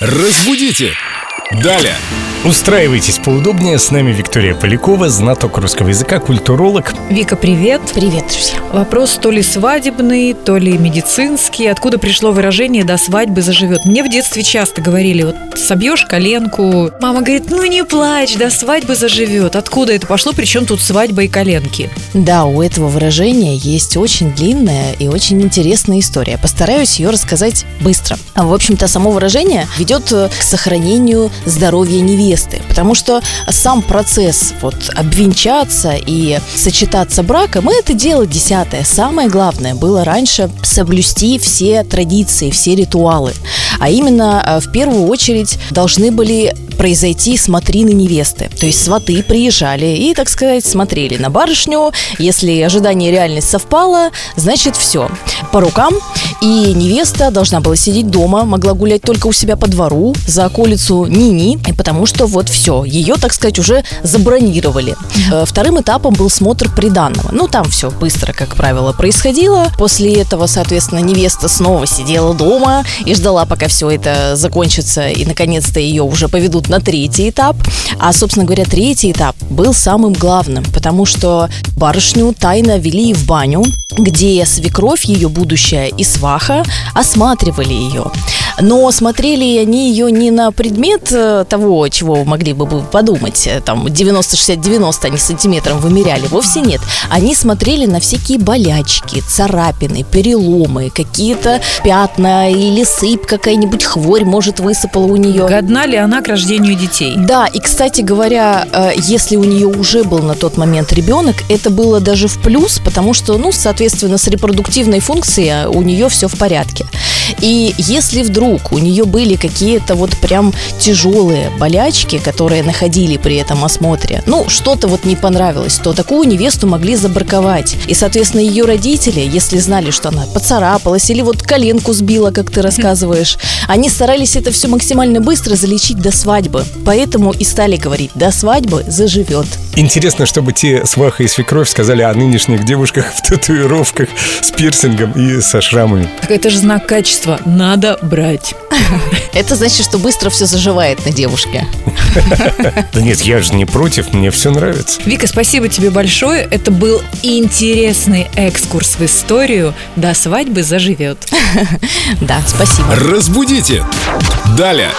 Разбудите! Далее! Устраивайтесь поудобнее, с нами Виктория Полякова, знаток русского языка, культуролог. Вика, привет. Привет, друзья. Вопрос то ли свадебный, то ли медицинский. Откуда пришло выражение «до свадьбы заживет»? Мне в детстве часто говорили, вот собьешь коленку. Мама говорит, ну не плачь, до свадьбы заживет. Откуда это пошло? Причем тут свадьба и коленки? Да, у этого выражения есть очень длинная и очень интересная история. Постараюсь ее рассказать быстро. В общем-то, само выражение ведет к сохранению здоровья невесты невесты, потому что сам процесс вот обвенчаться и сочетаться браком, это дело десятое. Самое главное было раньше соблюсти все традиции, все ритуалы. А именно, э, в первую очередь, должны были произойти смотрины невесты. То есть сваты приезжали и, так сказать, смотрели на барышню. Если ожидание реальность совпало, значит все. По рукам. И невеста должна была сидеть дома, могла гулять только у себя по двору, за околицу Нини, потому что вот все, ее, так сказать, уже забронировали. Э, вторым этапом был смотр приданного. Ну, там все быстро, как правило, происходило. После этого, соответственно, невеста снова сидела дома и ждала, пока все это закончится, и наконец-то ее уже поведут на третий этап. А, собственно говоря, третий этап был самым главным, потому что барышню тайно вели в баню, где свекровь, ее будущая и сваха осматривали ее. Но смотрели они ее не на предмет э, того, чего могли бы подумать, э, там 90-60-90 они сантиметром вымеряли, вовсе нет. Они смотрели на всякие болячки, царапины, переломы, какие-то пятна или сыпь какая-нибудь хворь, может, высыпала у нее. Годна ли она к рождению детей? Да, и, кстати говоря, э, если у нее уже был на тот момент ребенок, это было даже в плюс, потому что, ну, соответственно, с репродуктивной функцией у нее все в порядке. И если вдруг у нее были какие-то вот прям тяжелые болячки, которые находили при этом осмотре, ну, что-то вот не понравилось, то такую невесту могли забраковать. И, соответственно, ее родители, если знали, что она поцарапалась или вот коленку сбила, как ты рассказываешь, они старались это все максимально быстро залечить до свадьбы. Поэтому и стали говорить, до свадьбы заживет. Интересно, чтобы те сваха и свекровь сказали о нынешних девушках в татуировках с пирсингом и со шрамами. Так это же знак качества. Надо брать. Это значит, что быстро все заживает на девушке. Да нет, я же не против, мне все нравится. Вика, спасибо тебе большое. Это был интересный экскурс в историю. До свадьбы заживет. Да, спасибо. Разбудите! Далее!